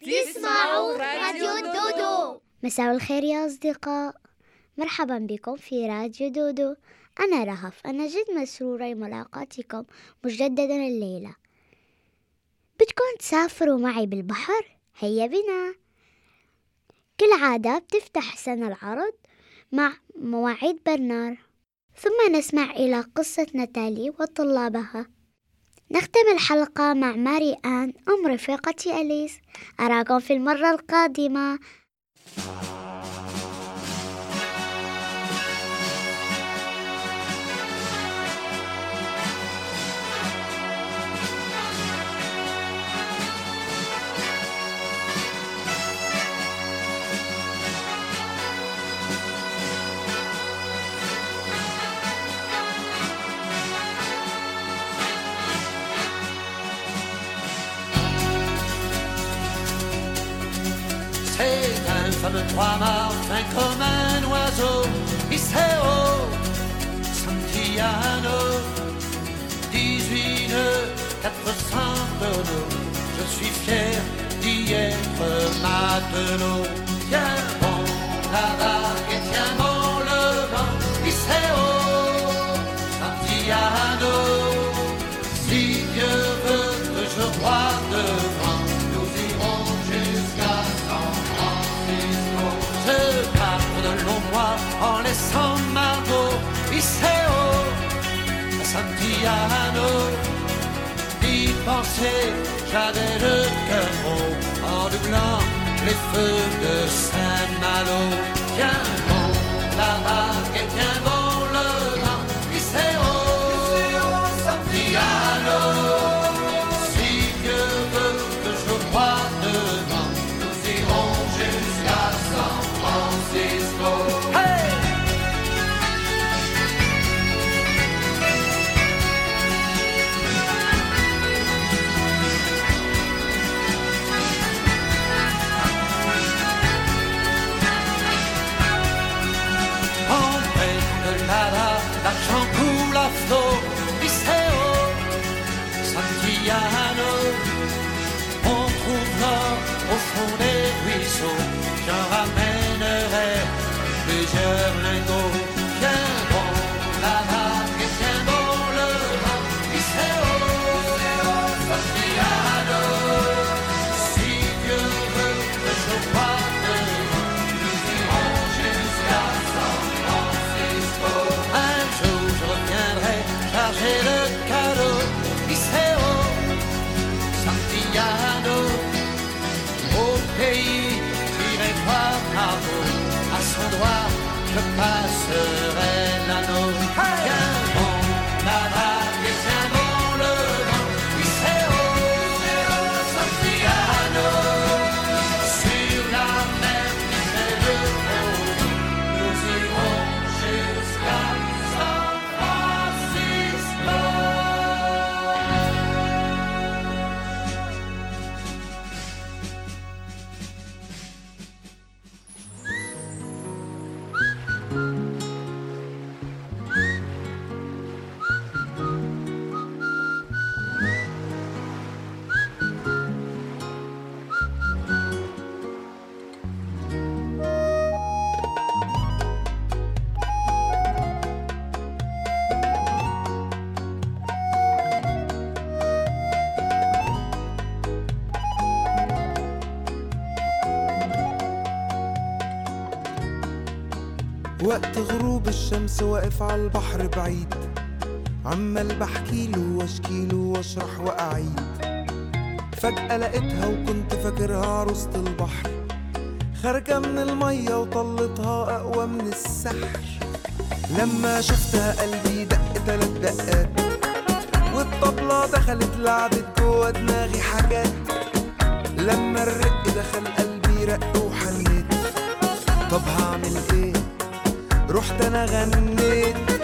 تسمعوا راديو دودو. مساء الخير يا أصدقاء. مرحبا بكم في راديو دودو. أنا رهف. أنا جد مسرورة بملاقاتكم مجددا الليلة. بدكم تسافروا معي بالبحر؟ هيا بنا. كالعادة بتفتح سنة العرض مع مواعيد برنار. ثم نسمع إلى قصة ناتالي وطلابها. نختم الحلقة مع ماري آن أم رفيقتي أليس. أراكم في المرة القادمة. Un fameux trois-mâts fin comme un oiseau. Iseo, Santiano, 18 nœuds, 400 tonneaux. Je suis fier d'y être matelot. Tiens bon la Margot, Iseo, Santiano. D'y penser, j'avais le cœur en doublant les feux de Saint-Malo. Tiens bon la vague et tiens bon الشمس واقف على البحر بعيد. عمال بحكيله واشكيله واشرح وأعيد. فجأة لقيتها وكنت فاكرها عروسة البحر. خارجة من المية وطلتها أقوى من السحر. لما شفتها قلبي دق تلات دقات. والطبلة دخلت لعبت جوا دماغي حاجات. لما الرق دخل قلبي رق وحنيت. طب هعمل إيه؟ رحت أنا غنيت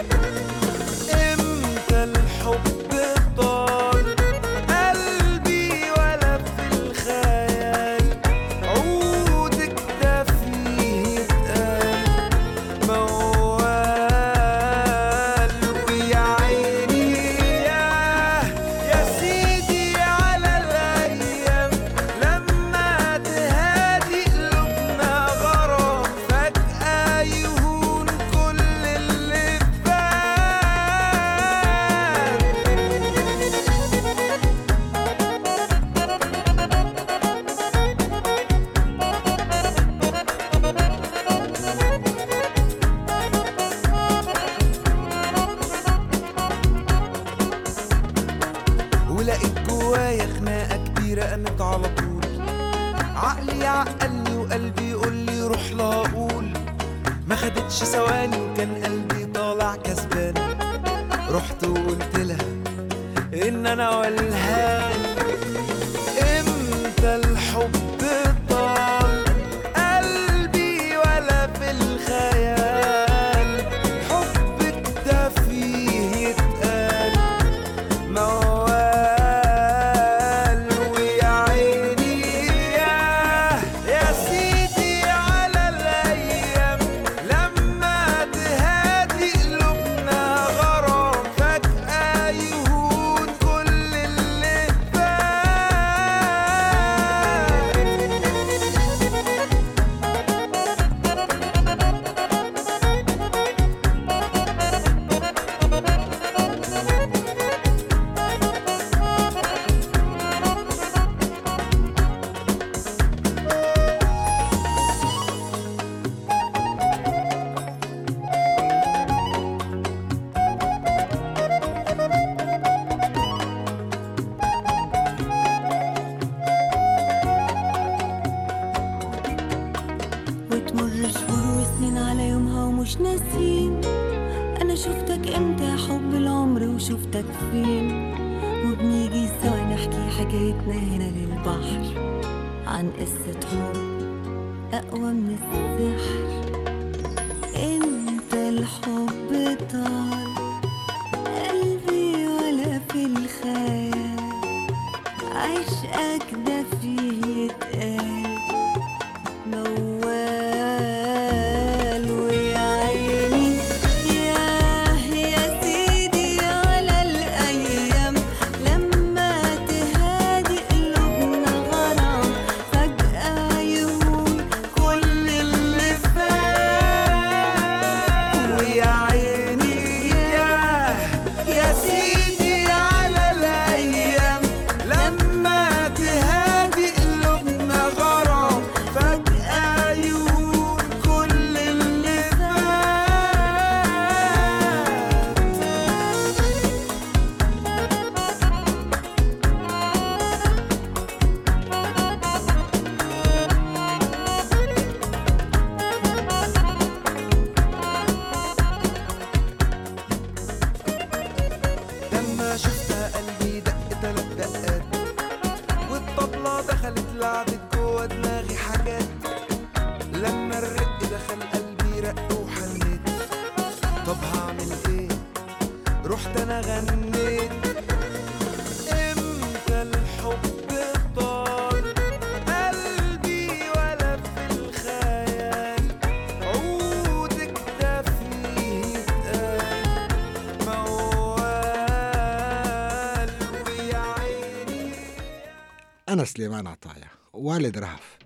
سليمان عطايا والد رهف.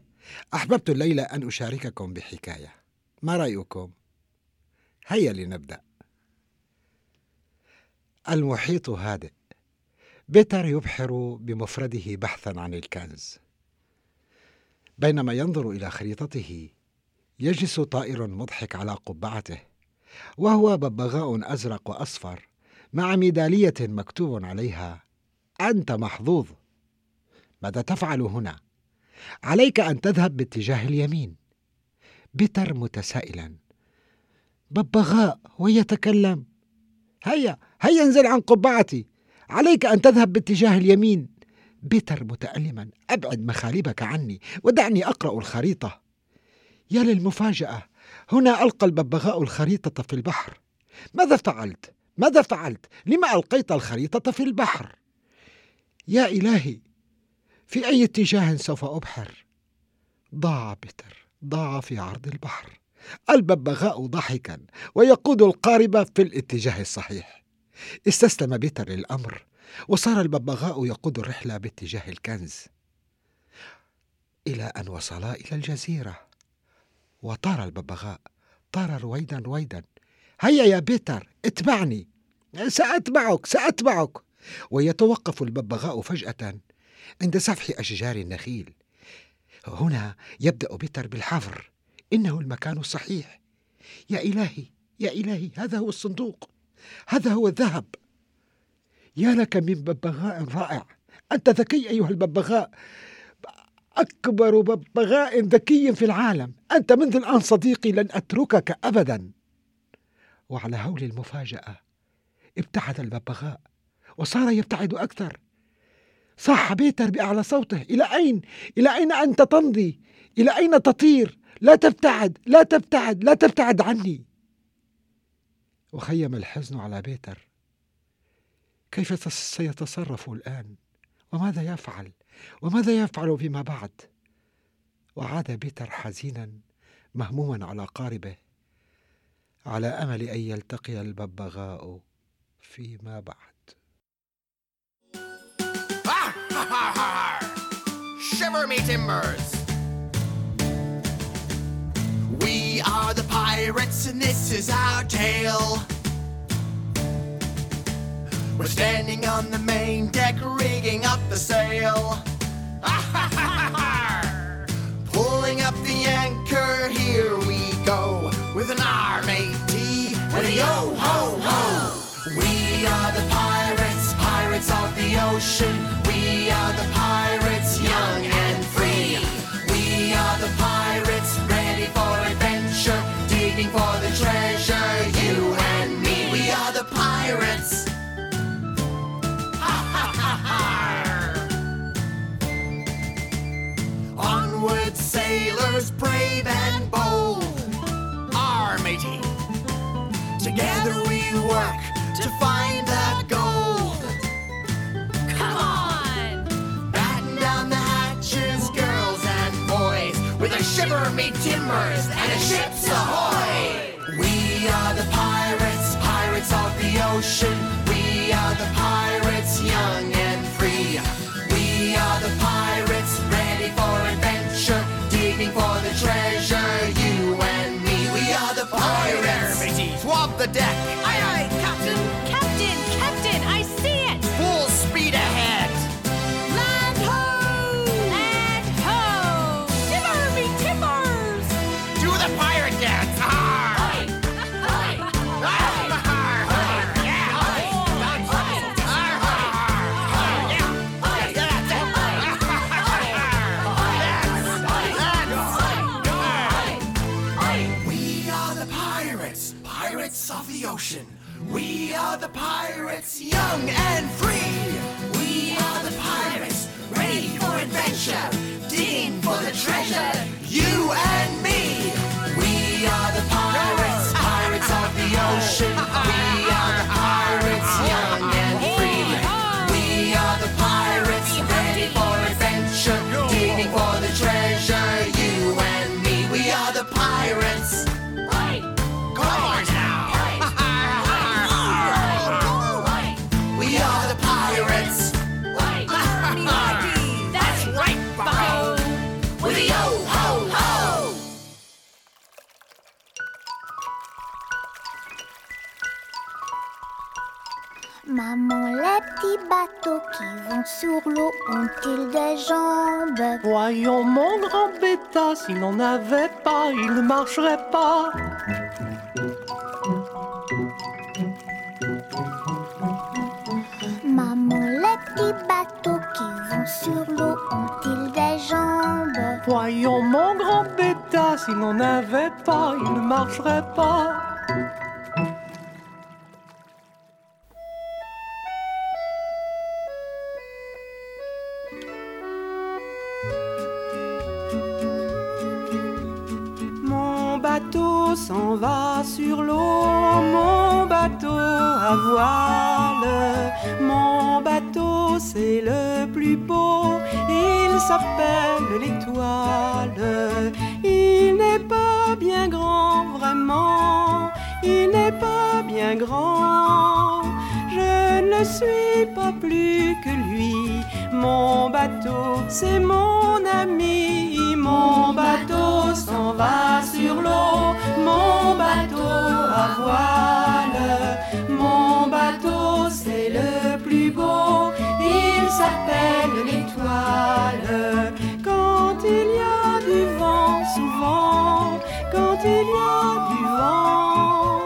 أحببت الليلة أن أشارككم بحكاية. ما رأيكم؟ هيا لنبدأ. المحيط هادئ. بيتر يبحر بمفرده بحثا عن الكنز. بينما ينظر إلى خريطته يجلس طائر مضحك على قبعته وهو ببغاء أزرق وأصفر مع ميدالية مكتوب عليها أنت محظوظ. ماذا تفعل هنا؟ عليك أن تذهب باتجاه اليمين. بيتر متسائلا. ببغاء ويتكلم. هيا هيا انزل عن قبعتي. عليك أن تذهب باتجاه اليمين. بيتر متألما. أبعد مخالبك عني. ودعني أقرأ الخريطة. يا للمفاجأة هنا ألقى الببغاء الخريطة في البحر. ماذا فعلت؟ ماذا فعلت؟ لما ألقيت الخريطة في البحر؟ يا إلهي في أي اتجاه سوف أبحر؟ ضاع بيتر ضاع في عرض البحر. الببغاء ضحكا ويقود القارب في الاتجاه الصحيح. استسلم بيتر للأمر وصار الببغاء يقود الرحلة باتجاه الكنز. إلى أن وصلا إلى الجزيرة. وطار الببغاء طار رويدا رويدا. هيا يا بيتر اتبعني. سأتبعك سأتبعك. ويتوقف الببغاء فجأة. عند سفح أشجار النخيل. هنا يبدأ بيتر بالحفر. إنه المكان الصحيح. يا إلهي يا إلهي هذا هو الصندوق. هذا هو الذهب. يا لك من ببغاء رائع. أنت ذكي أيها الببغاء. أكبر ببغاء ذكي في العالم. أنت منذ الآن صديقي لن أتركك أبدا. وعلى هول المفاجأة ابتعد الببغاء. وصار يبتعد أكثر. صاح بيتر بأعلى صوته إلى أين؟ إلى أين أنت تمضي؟ إلى أين تطير؟ لا تبتعد لا تبتعد لا تبتعد عني وخيم الحزن على بيتر كيف سيتصرف الآن؟ وماذا يفعل؟ وماذا يفعل فيما بعد؟ وعاد بيتر حزينا مهموما على قاربه على أمل أن يلتقي الببغاء فيما بعد Shiver me timbers! We are the pirates, and this is our tale. We're standing on the main deck, rigging up the sail. Pulling up the anchor, here we go with an R-A-T and a yo-ho-ho. We are the pirates, ocean. We are the pirates, young and free. We are the pirates, ready for adventure, digging for the treasure, you and me. We are the pirates. Onward, sailors, brave and bold. Our matey. Together we work to find the gold. Me timbers and a ship's ahoy! We are the pirates, pirates of the ocean. We are the pirates, young and free. We are the pirates, ready for adventure, digging for the treasure, you and me. We are the pirates. Swab the deck. Voyons mon grand bêta, s'il n'en avait pas, il ne marcherait pas. Maman, les petits bateaux qui vont sur l'eau ont-ils des jambes? Voyons mon grand bêta, s'il n'en avait pas, il ne marcherait pas. Bateau s'en va sur l'eau, mon bateau à voile. Mon bateau c'est le plus beau, il s'appelle l'étoile. Il n'est pas bien grand vraiment, il n'est pas bien grand. Je ne suis pas plus que lui, mon bateau c'est mon ami, mon bateau s'en va sur l'eau, mon bateau à voile, mon bateau c'est le plus beau, il s'appelle l'étoile. Quand il y a du vent, souvent, quand il y a du vent,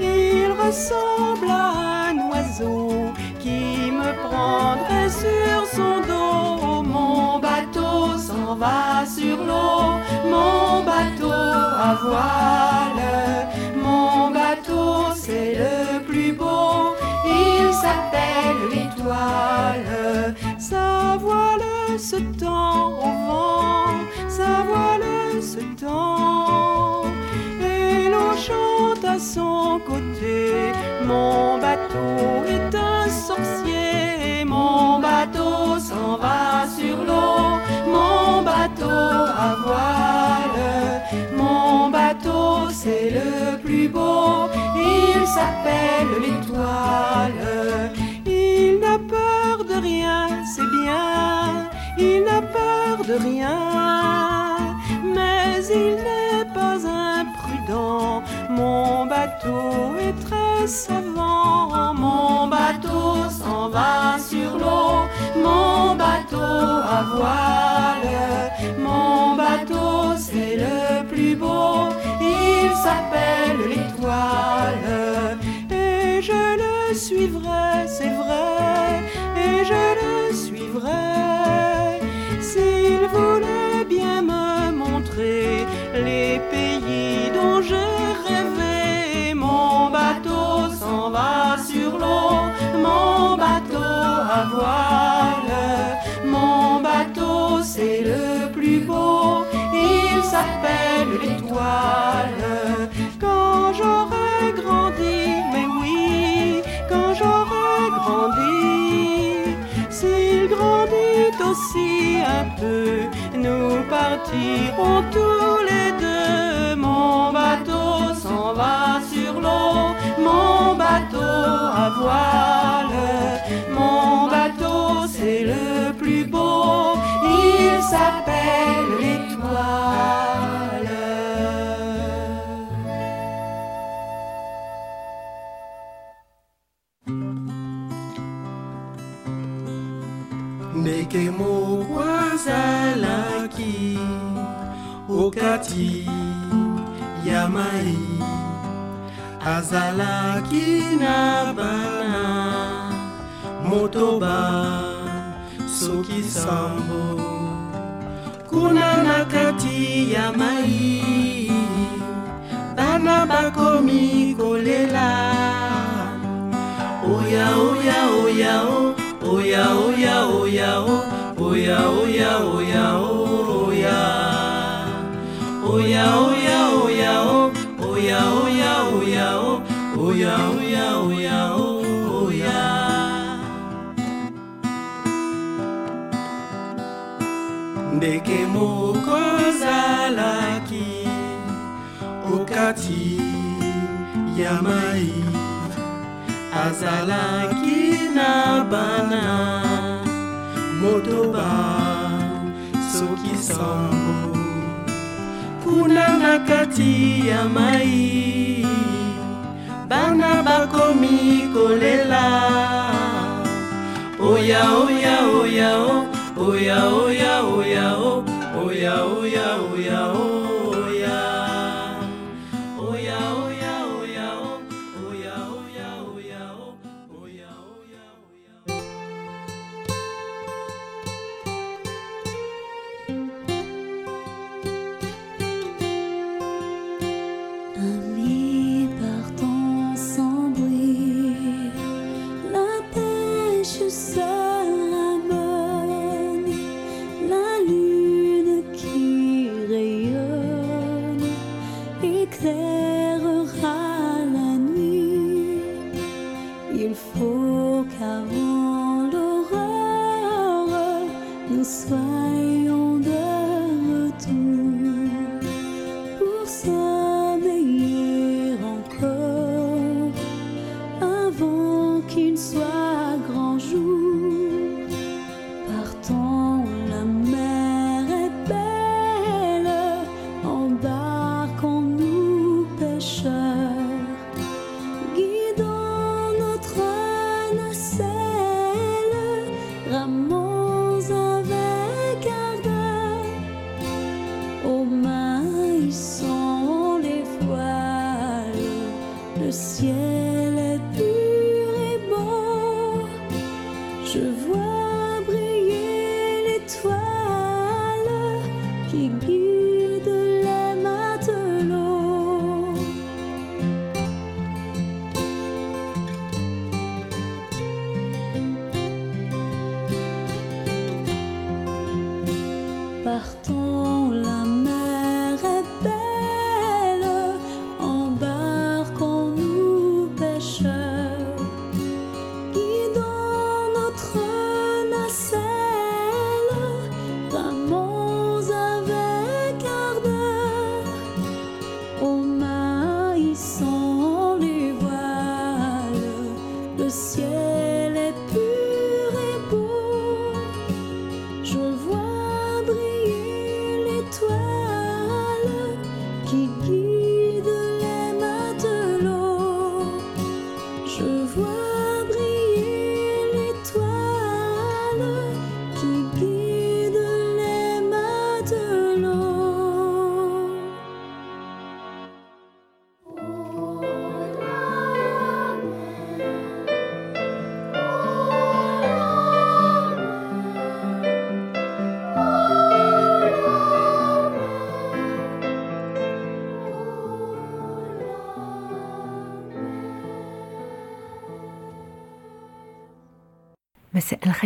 il ressemble à un oiseau qui me prendrait sur son dos. Mon bateau s'en va sur l'eau, mon voile. Mon bateau c'est le plus beau, il s'appelle l'étoile. Sa voile se tend au vent, sa voile se tend. Et l'on chante à son côté, mon bateau est un sorcier, mon bateau s'en va sur l'eau, mon bateau à voile, c'est le plus beau, il s'appelle l'étoile. Il n'a peur de rien, c'est bien, il n'a peur de rien, mais il n'est pas imprudent. Mon bateau est très savant, mon bateau s'en va sur l'eau, mon bateau à voile, s'appelle l'étoile. 지 못해 okati ya mai azalaki na bana motoba soki sambo. Kuna na kati ya mai bana bakomi kolela. Oya oya oya oya oya oya oya oya oya oya ndeke moko azalaki okati ya mai azalaki na bana. Motoba soki sango bakunana kati ya mai. Bana bakomi kolela oya oya oya o oya oya oya o oya oya oya o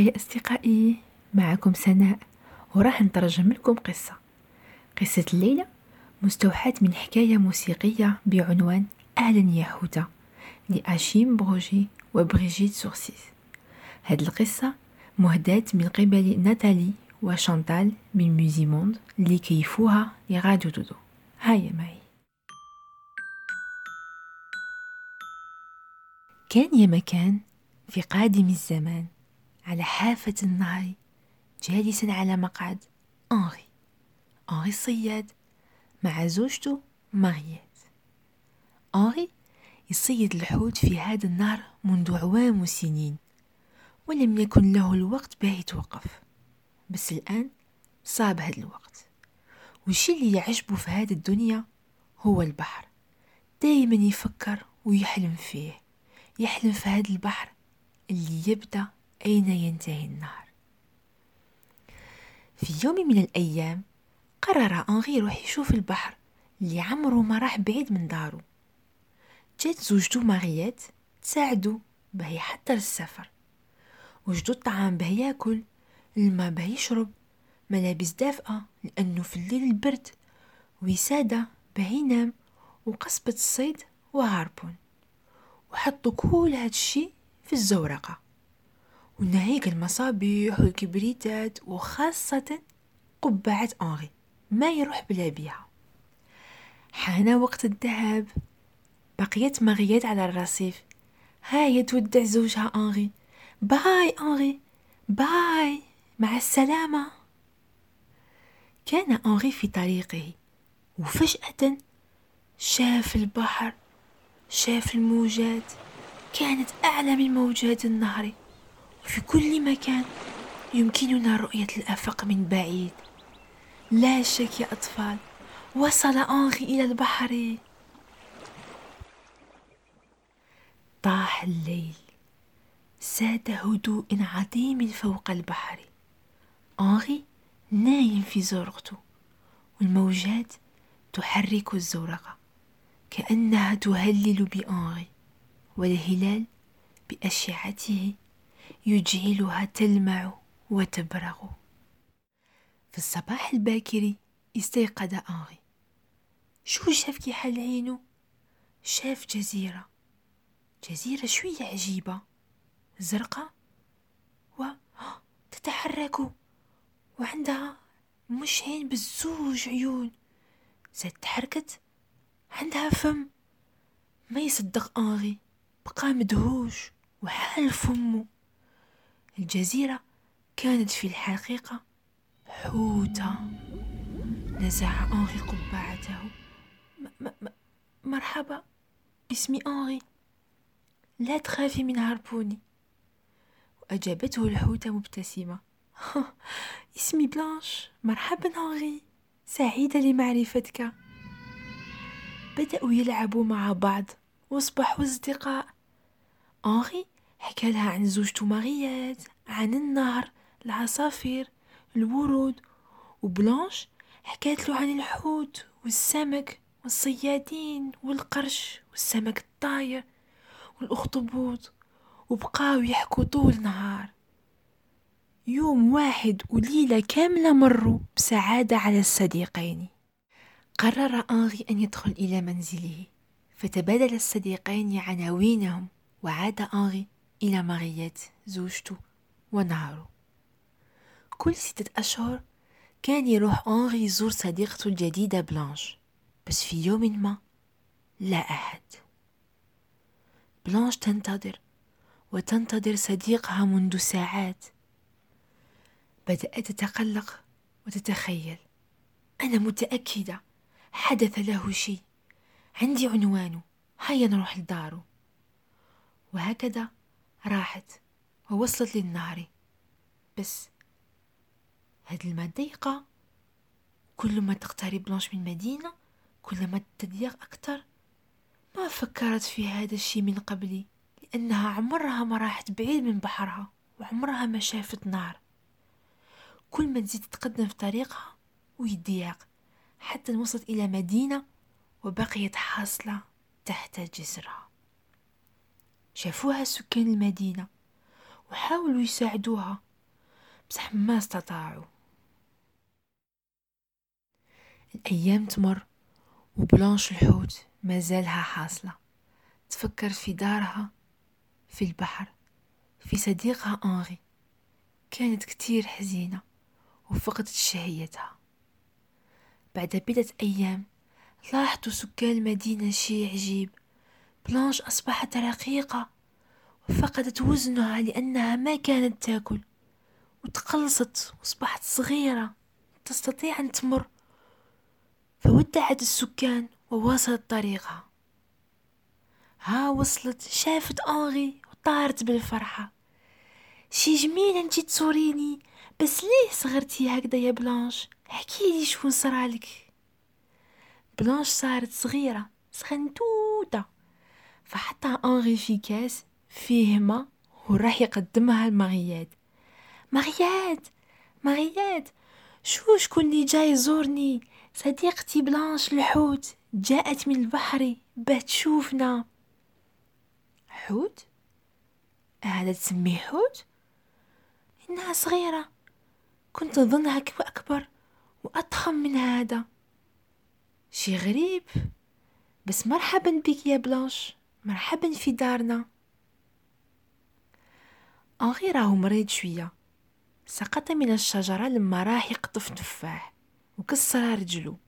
الخير أصدقائي معكم سناء وراح نترجم لكم قصة. قصة الليلة مستوحاة من حكاية موسيقية بعنوان أهلا يا هدى لأشيم بروجي وبريجيت سورسيس هذه القصة مهداة من قبل ناتالي وشانتال من ميوزي موند اللي كيفوها لراديو دودو. هيا معي كان يا مكان في قادم الزمان. على حافة النهر جالسا على مقعد أنري أنري الصياد مع زوجته ماريات أنري يصيد الحوت في هذا النهر منذ أعوام وسنين ولم يكن له الوقت باه يتوقف. بس الآن صاب هذا الوقت. والشي اللي يعجبه في هذه الدنيا؟ هو البحر. دايما يفكر ويحلم فيه. يحلم في هذا البحر اللي يبدأ أين ينتهي النهر في يوم من الأيام قرر أنغي يروح يشوف البحر اللي عمره ما راح بعيد من دارو جات زوجته ماريات تساعده باه يحضر السفر. وجدوا الطعام باه ياكل الماء باه يشرب ملابس دافئة لأنه في الليل البرد وسادة باه ينام وقصبة الصيد وهاربون. وحطوا كل هاد الشي في الزورقة. وناهيك المصابيح والكبريتات وخاصة قبعة أنغي ما يروح بلا بيها حان وقت الذهاب. بقيت مغيات على الرصيف. هاي تودع زوجها أنغي باي أنغي باي. مع السلامة. كان أنغي في طريقه. وفجأة شاف البحر. شاف الموجات. كانت أعلى من موجات النهر. في كل مكان يمكننا رؤية الآفاق من بعيد. لا شك يا أطفال وصل أنغي إلى البحر. طاح الليل ساد هدوء عظيم فوق البحر. أنغي نايم في زرقته والموجات تحرك الزورقة كأنها تهلل بأنغي والهلال بأشعته يجعلها تلمع وتبرغ. في الصباح الباكر استيقظ أنغي. شو شاف كي حل عينه شاف جزيرة. جزيرة شوية عجيبة. زرقاء و تتحرك وعندها مش عين بالزوج عيون. زاد تحركت عندها فم. ما يصدق أنغي. بقى مدهوش وحال فمه. الجزيرة كانت في الحقيقة حوتة. نزع أنغي قبعته. م- م- مرحبا اسمي أنغي لا تخافي من هاربوني. وأجابته الحوتة مبتسمة. اسمي بلانش. مرحبا أنغي سعيدة لمعرفتك. بدأوا يلعبوا مع بعض وأصبحوا أصدقاء. أنغي حكى لها عن زوجته ماريات عن النهر العصافير الورود. وبلانش حكات له عن الحوت والسمك والصيادين والقرش والسمك الطاير والأخطبوط. وبقاو يحكوا طول نهار. يوم واحد وليلة كاملة مروا بسعادة على الصديقين. قرر أنغي أن يدخل إلى منزله فتبادل الصديقين عناوينهم وعاد أنغي إلى ماريات زوجته ونهاره كل ستة أشهر كان يروح أنغي يزور صديقته الجديدة بلانش بس في يوم ما لا أحد. بلانش تنتظر وتنتظر صديقها منذ ساعات. بدأت تتقلق وتتخيل. أنا متأكدة حدث له شيء. عندي عنوانه. هيا نروح لداره. وهكذا راحت ووصلت للنهر. بس هاد الماء ضيقة كل ما تقترب بلانش من مدينة كل ما تضيق أكتر. ما فكرت في هذا الشيء من قبل لأنها عمرها ما راحت بعيد من بحرها وعمرها ما شافت نار كل ما تزيد تتقدم في طريقها ويضيق حتى وصلت إلى مدينة وبقيت حاصلة تحت جسرها. شافوها سكان المدينة وحاولوا يساعدوها. بصح ما استطاعوا. الأيام تمر وبلانش الحوت ما زالها حاصلة. تفكر في دارها في البحر في صديقها أنغي. كانت كتير حزينة وفقدت شهيتها. بعد بضعة أيام لاحظوا سكان المدينة شيء عجيب. بلانش أصبحت رقيقة وفقدت وزنها لأنها ما كانت تأكل. وتقلصت وأصبحت صغيرة تستطيع أن تمر. فودعت السكان وواصلت طريقها. ها وصلت شافت أنغي وطارت بالفرحة. شي جميل انتي تصوريني بس ليه صغرتي هكذا يا بلانش؟ احكيلي شكون صرالك. بلانش صارت صغيرة صغنتوتة. فحطها أنغي في كاس فيه ما وراح يقدمها لمغياد مغياد مغياد شو شكون اللي جاي يزورني؟ صديقتي بلانش الحوت جاءت من البحر باه تشوفنا. حوت؟ هذا تسميه حوت؟ إنها صغيرة. كنت أظنها أكبر وأضخم من هذا. شي غريب. بس مرحبا بك يا بلانش. مرحبا في دارنا. أنغي راهو مريض شوية. سقط من الشجرة لما راح يقطف تفاح وكسر رجلو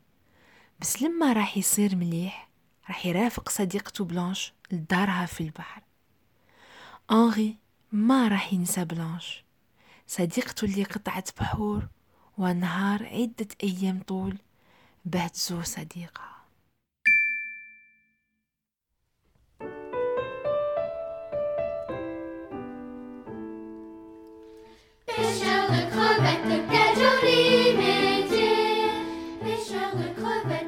بس لما راح يصير مليح راح يرافق صديقته بلانش لدارها في البحر. أنغي ما راح ينسى بلانش. صديقته اللي قطعت بحور ونهار عدة أيام طول باه تزور صديقها. Pêcheur de crevettes, quel joli métier. Pêcheur de crevettes.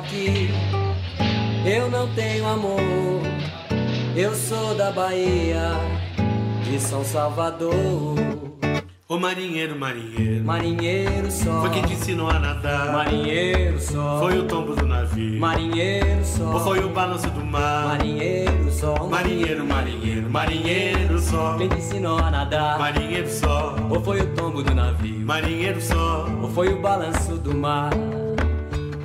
Daqui, eu não tenho amor. Eu sou da Bahia, de São Salvador. Ô marinheiro, marinheiro, Marinheiro só, foi quem te ensinou a nadar. marinheiro só, Foi o tombo do navio. marinheiro só, Ou foi o balanço do mar? marinheiro só, Marinheiro, marinheiro, marinheiro só. Quem te ensinou a nadar? Marinheiro só, Ou foi o tombo do navio? marinheiro só. Ou foi o balanço do mar?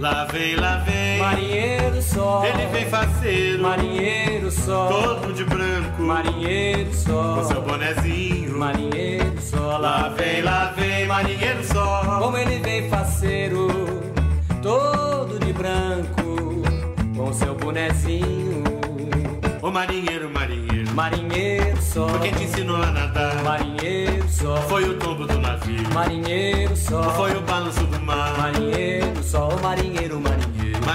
Lá vem, lá vem. Marinheiro só, Ele vem faceiro, marinheiro só, todo de branco, marinheiro só, com seu bonezinho. marinheiro só, Lá vem, lá vem, marinheiro só. Como ele vem faceiro, todo de branco, com seu bonezinho. Ô marinheiro, marinheiro, Marinheiro só, foi quem te ensinou a nadar. marinheiro só, Foi o tombo do navio. marinheiro só, foi o balanço do mar? marinheiro só, o marinheiro,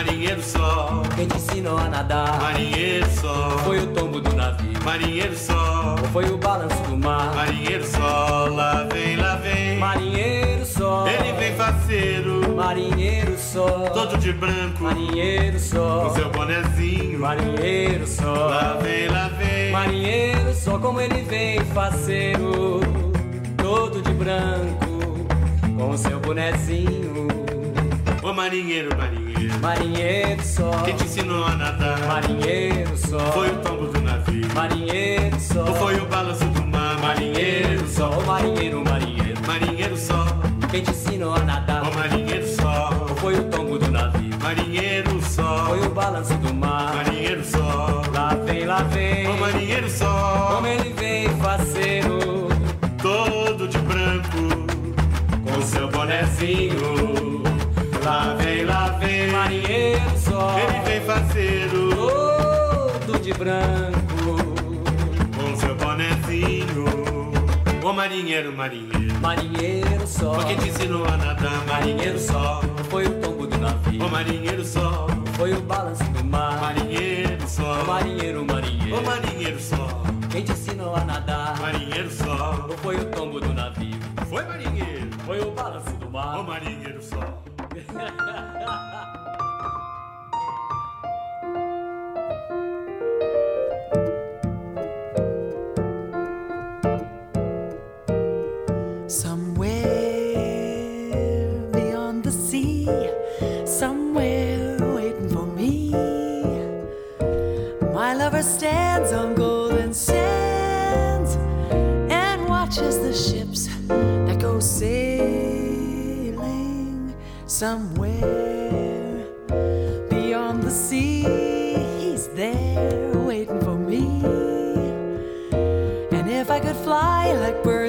marinheiro. Só, Quem te ensinou a nadar? marinheiro só. Foi o tombo do navio, Marinheiro só, ou foi o balanço do mar? marinheiro só. Lá vem, lá vem. Marinheiro só, Ele vem faceiro, marinheiro só, todo de branco, marinheiro só, com seu bonezinho. marinheiro só. Lá vem, lá vem. Marinheiro, só como ele vem faceiro, todo de branco, com seu bonezinho. Ô marinheiro, marinheiro, Marinheiro só, quem te ensinou a nadar? marinheiro só, Foi o tombo do navio. marinheiro só, Ou foi o balanço do mar? Marinheiro só, o marinheiro, marinheiro. marinheiro só. Quem te ensinou a nadar? Ô marinheiro só, Ou foi o tombo do navio? marinheiro só. Foi o balanço do mar? Marinheiro só, Lá vem, lá vem, ô marinheiro só. como ele vem faceiro, todo de branco, com seu bonezinho. Ele vem faceiro, todo de branco. com seu bonezinho. Ô marinheiro, marinheiro, Marinheiro só, foi quem te ensinou a nadar? Marinheiro só, foi o tombo do navio, ô marinheiro só, foi o balanço do mar. marinheiro só, Ô marinheiro, marinheiro, ô marinheiro só, quem te ensinou a nadar? marinheiro só, foi o tombo do navio? foi marinheiro, Foi o balanço do ô mar. marinheiro só. Stands on golden sands and watches the ships that go sailing somewhere beyond the sea. He's there waiting for me. And if I could fly like birds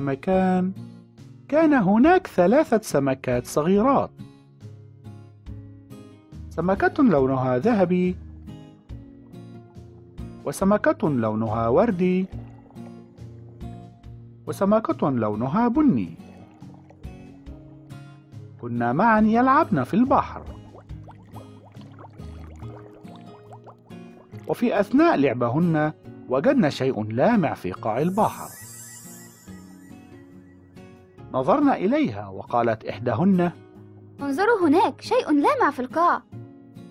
مكان. كان هناك ثلاثة سمكات صغيرات. سمكة لونها ذهبي. وسمكة لونها وردي. وسمكة لونها بني. كنا معا يلعبن في البحر. وفي أثناء لعبهن وجدنا شيء لامع في قاع البحر. نظرنا إليها وقالت إحداهن انظروا هناك شيء لامع في القاع.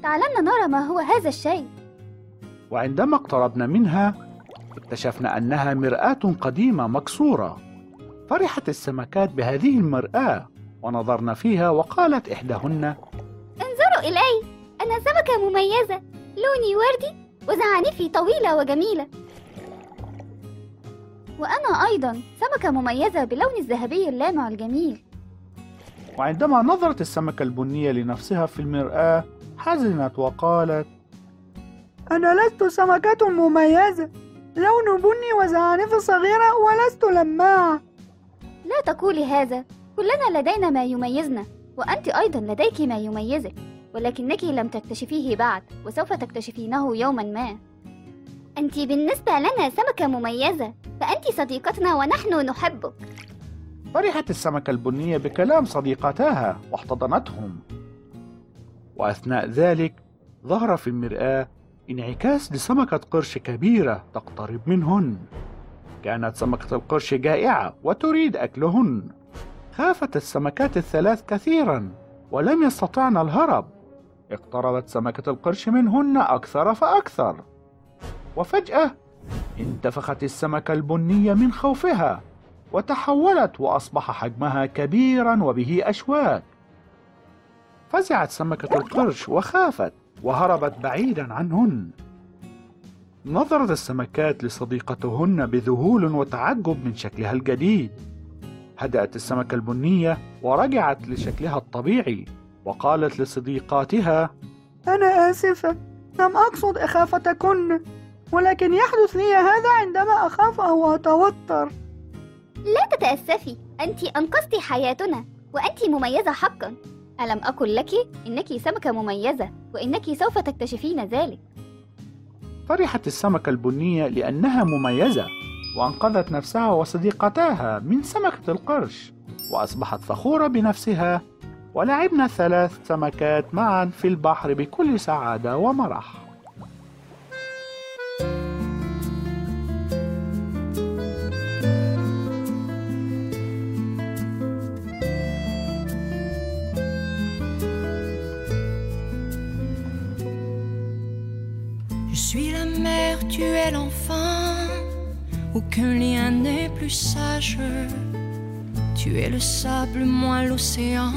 تعالنا نرى ما هو هذا الشيء. وعندما اقتربنا منها اكتشفنا أنها مرآة قديمة مكسورة. فرحت السمكات بهذه المرآة ونظرنا فيها وقالت إحداهن انظروا إلي أنا سمكة مميزة لوني وردي وزعانفي طويلة وجميلة. وأنا أيضا سمكة مميزة بلون الذهبي اللامع الجميل. وعندما نظرت السمكة البنية لنفسها في المرآة حزنت وقالت أنا لست سمكة مميزة. لون بني وزعانف صغيرة ولست لماعة. لا تقولي هذا. كلنا لدينا ما يميزنا وأنت أيضا لديك ما يميزك ولكنك لم تكتشفيه بعد وسوف تكتشفينه يوما ما. أنت بالنسبة لنا سمكة مميزة فأنت صديقتنا ونحن نحبك. فرحت السمكة البنية بكلام صديقتاها واحتضنتهم. وأثناء ذلك ظهر في المرآة انعكاس لسمكة قرش كبيرة تقترب منهن. كانت سمكة القرش جائعة وتريد أكلهن. خافت السمكات الثلاث كثيرا ولم يستطعن الهرب. اقتربت سمكة القرش منهن أكثر فأكثر. وفجأة انتفخت السمكة البنية من خوفها وتحولت وأصبح حجمها كبيرا وبه أشواك. فزعت سمكة القرش وخافت وهربت بعيدا عنهن. نظرت السمكات لصديقتهن بذهول وتعجب من شكلها الجديد. هدأت السمكة البنية ورجعت لشكلها الطبيعي وقالت لصديقاتها أنا آسفة لم أقصد إخافتكن. ولكن يحدث لي هذا عندما أخاف أو أتوتر. لا تتأسفي. أنت أنقذت حياتنا وأنت مميزة حقا. ألم أقل لك إنك سمكة مميزة وإنك سوف تكتشفين ذلك. فرحت السمكة البنية لأنها مميزة وأنقذت نفسها وصديقتاها من سمكة القرش وأصبحت فخورة بنفسها. ولعبنا ثلاث سمكات معا في البحر بكل سعادة ومرح. Tu es l'enfant. Aucun lien n'est plus sage. Tu es le sable, moi l'océan.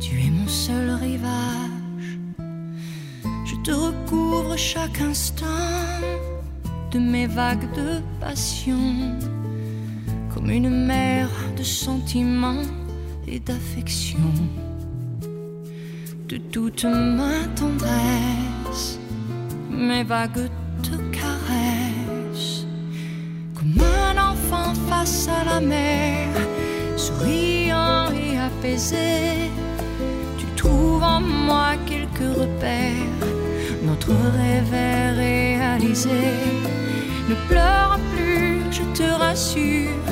Tu es mon seul rivage. Je te recouvre chaque instant de mes vagues de passion. comme une mer de sentiments et d'affection, de toute ma tendresse, mes vagues face à la mer, souriant et apaisé. Tu trouves en moi quelques repères, notre rêve est réalisé. Ne pleure plus, je te rassure,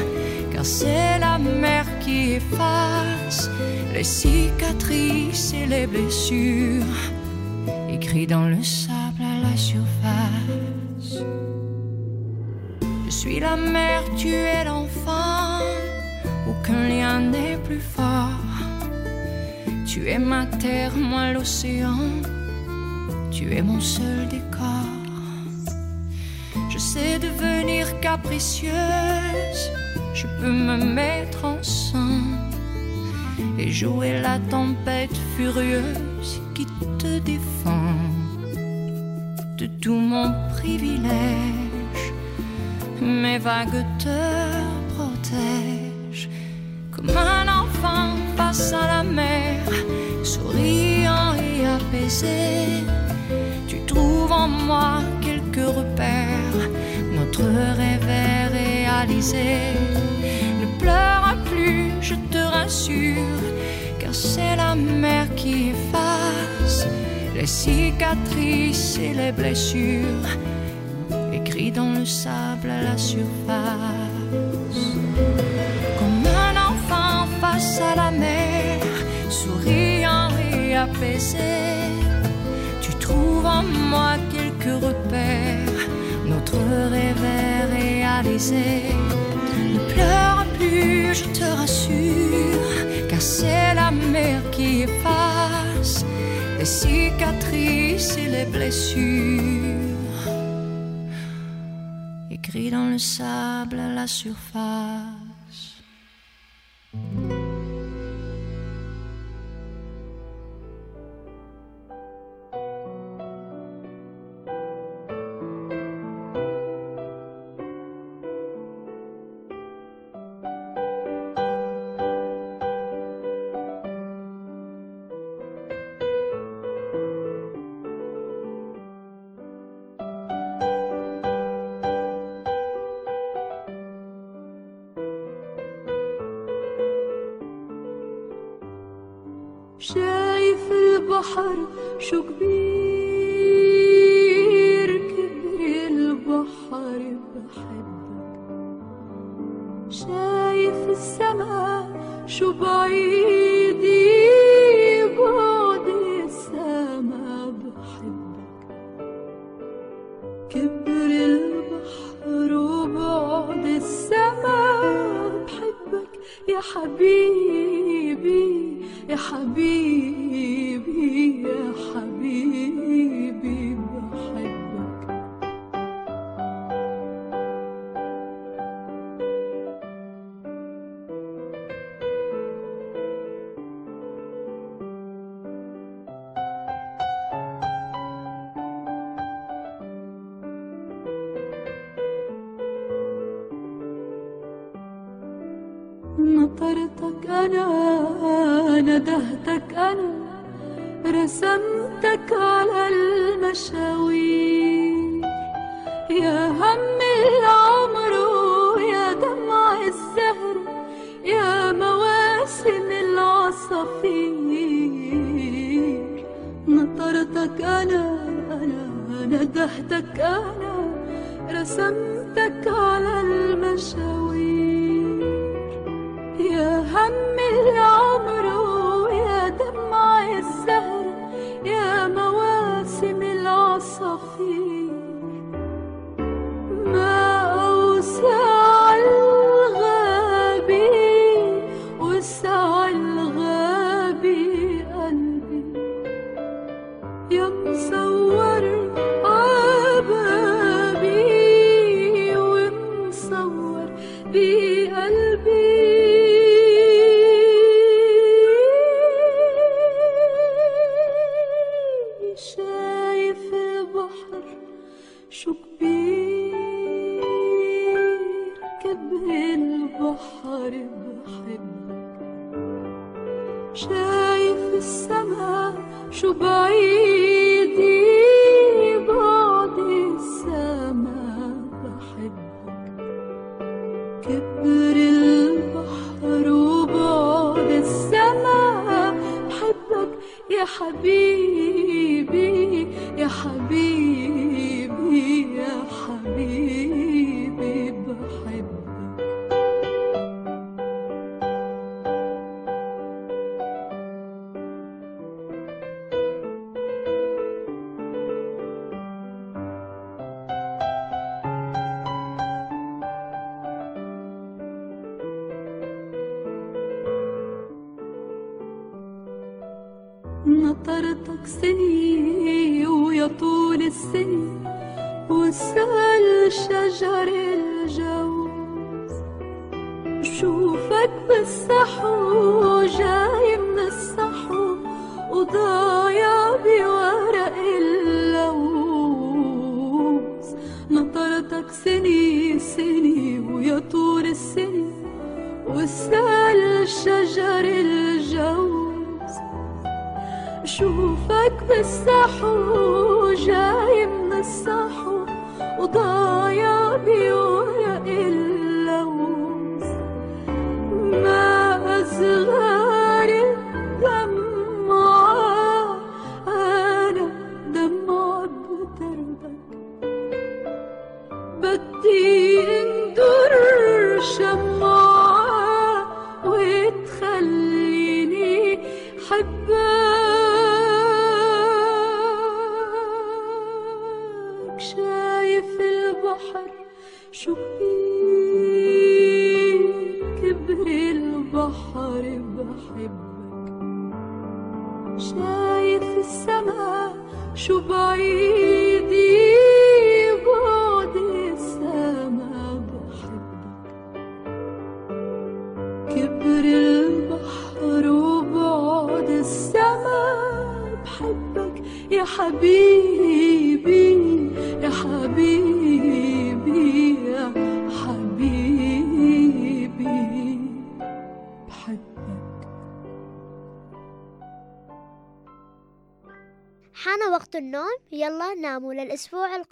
car c'est la mer qui efface les cicatrices et les blessures, écrits dans le sable suis la mer, tu es l'enfant, aucun lien n'est plus fort. Tu es ma terre, moi l'océan, tu es mon seul décor. Je sais devenir capricieuse, je peux me mettre en sang et jouer la tempête furieuse qui te défend de tout mon privilège. Mes vagues te protègent comme un enfant face à la mer, souriant et apaisé. Tu trouves en moi quelques repères, notre rêve est réalisé. Ne pleure plus, je te rassure, car c'est la mer qui efface les cicatrices et les blessures, écrits dans le sable à la surface. Comme un enfant face à la mer, souriant et apaisé, tu trouves en moi quelques repères, notre rêve est réalisé. Ne pleure plus, je te rassure, car c'est la mer qui efface les cicatrices et les blessures, dans le sable à la surface. شو كبير كبر البحر بحبك. شايف السما شو بعيد بعد السما بحبك. كبر البحر وبعد السما بحبك. يا حبيبي يا حبيبي. 一月寒 البحر شو كبير البحر بحبك. شايف السما شو بعيدي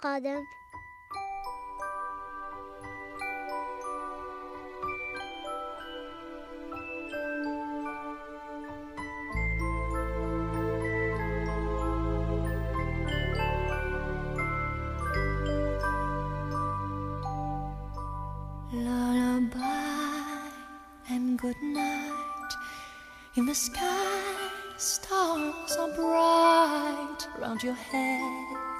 للأسبوع القادم Lullaby and good night. In the sky, stars are bright. Round your head,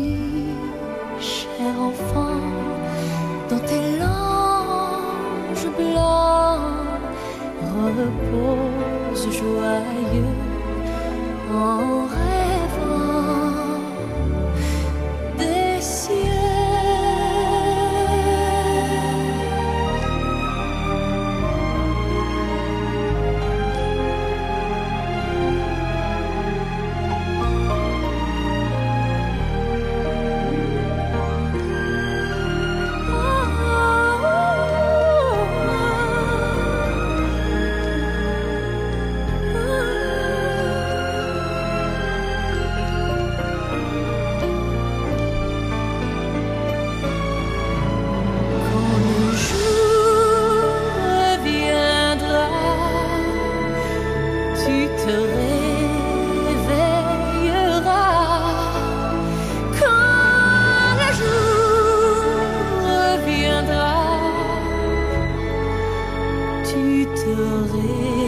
live.